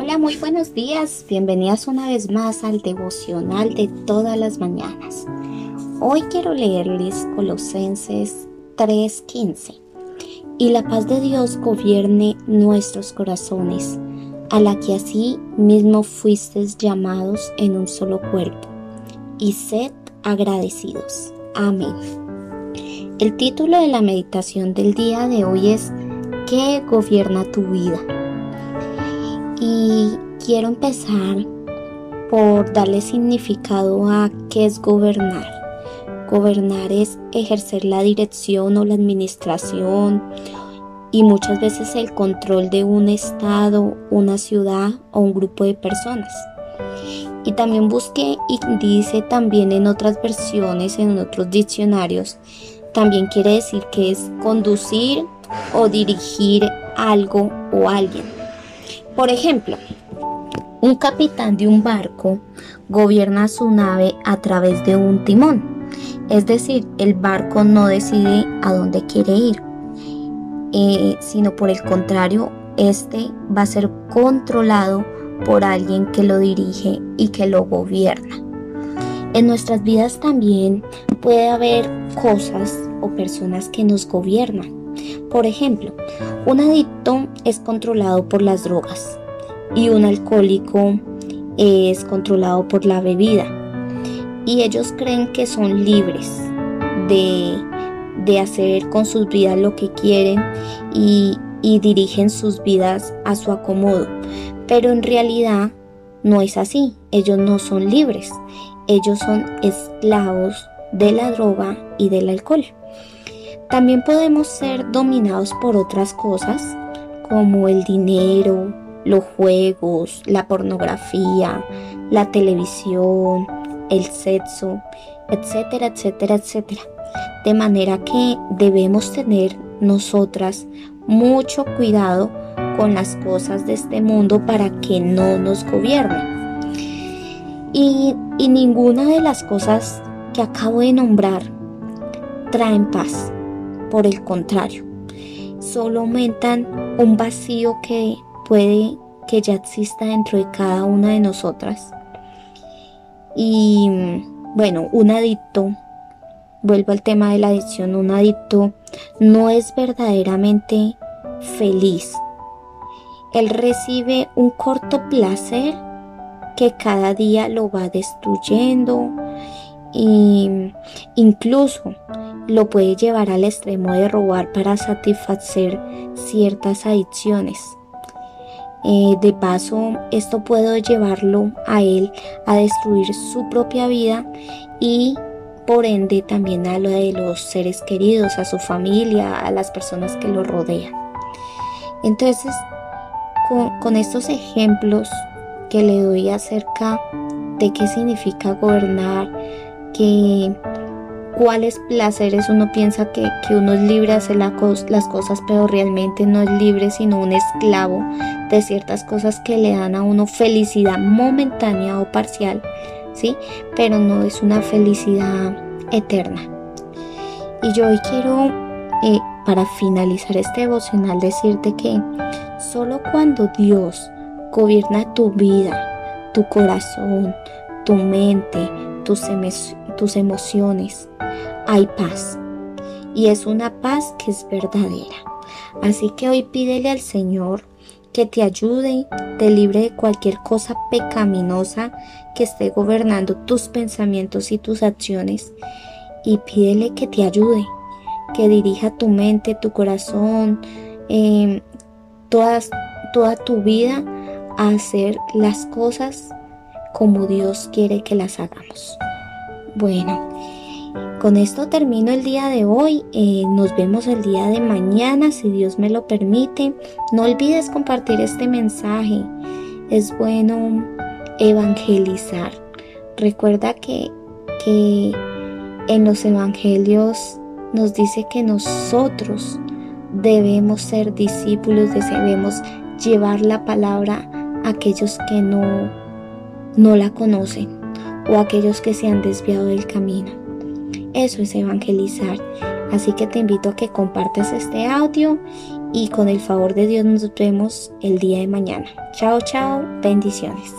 Hola, muy buenos días. Bienvenidas una vez más al devocional de todas las mañanas. Hoy quiero leerles Colosenses 3:15. Y la paz de Dios gobierne nuestros corazones, a la que así mismo fuisteis llamados en un solo cuerpo, y sed agradecidos. Amén. El título de la meditación del día de hoy es ¿Qué gobierna tu vida? Y quiero empezar por darle significado a qué es gobernar. Gobernar es ejercer la dirección o la administración y muchas veces el control de un estado, una ciudad o un grupo de personas. Y también busqué y dice también en otras versiones, en otros diccionarios, también quiere decir que es conducir o dirigir algo o alguien. Por ejemplo, un capitán de un barco gobierna su nave a través de un timón. Es decir, el barco no decide a dónde quiere ir, eh, sino por el contrario, este va a ser controlado por alguien que lo dirige y que lo gobierna. En nuestras vidas también puede haber cosas o personas que nos gobiernan. Por ejemplo, un adicto es controlado por las drogas y un alcohólico es controlado por la bebida. Y ellos creen que son libres de, hacer con sus vidas lo que quieren y, y dirigen sus vidas a su acomodo. Pero en realidad no es así. Ellos no son libres. Ellos son esclavos de la droga y del alcohol. También podemos ser dominados por otras cosas como el dinero, los juegos, la pornografía, la televisión, el sexo, etcétera, etcétera, etcétera. De manera que debemos tener nosotras mucho cuidado con las cosas de este mundo para que no nos gobiernen. Y, y ninguna de las cosas que acabo de nombrar traen paz. Por el contrario, solo aumentan un vacío que puede que ya exista dentro de cada una de nosotras. Y bueno, un adicto, vuelvo al tema de la adicción, un adicto no es verdaderamente feliz. Él recibe un corto placer que cada día lo va destruyendo e incluso lo puede llevar al extremo de robar para satisfacer ciertas adicciones. Eh, de paso, esto puede llevarlo a él a destruir su propia vida y por ende también a lo de los seres queridos, a su familia, a las personas que lo rodean. Entonces, con, con estos ejemplos que le doy acerca de qué significa gobernar, que cuáles placeres uno piensa que, uno es libre de hacer las cosas, pero realmente no es libre, sino un esclavo de ciertas cosas que le dan a uno felicidad momentánea o parcial, ¿sí? Pero no es una felicidad eterna. Y yo hoy quiero, eh, para finalizar este devocional, decirte que solo cuando Dios gobierna tu vida, tu corazón, tu mente, tus, tus emociones, hay paz. Y es una paz que es verdadera. Así que hoy pídele al Señor que te ayude, te libre de cualquier cosa pecaminosa que esté gobernando tus pensamientos y tus acciones. Y pídele que te ayude, que dirija tu mente, tu corazón, em, toda tu vida a hacer las cosas como Dios quiere que las hagamos. Bueno, con esto termino el día de hoy. Eh, nos vemos el día de mañana, si Dios me lo permite. No olvides compartir este mensaje. Es bueno evangelizar. Recuerda que, que en los evangelios nos dice que nosotros debemos ser discípulos, debemos llevar la palabra a aquellos que no, no la conocen o aquellos que se han desviado del camino. Eso es evangelizar. Así que te invito a que compartas este audio y con el favor de Dios nos vemos el día de mañana. Chao, chao, bendiciones.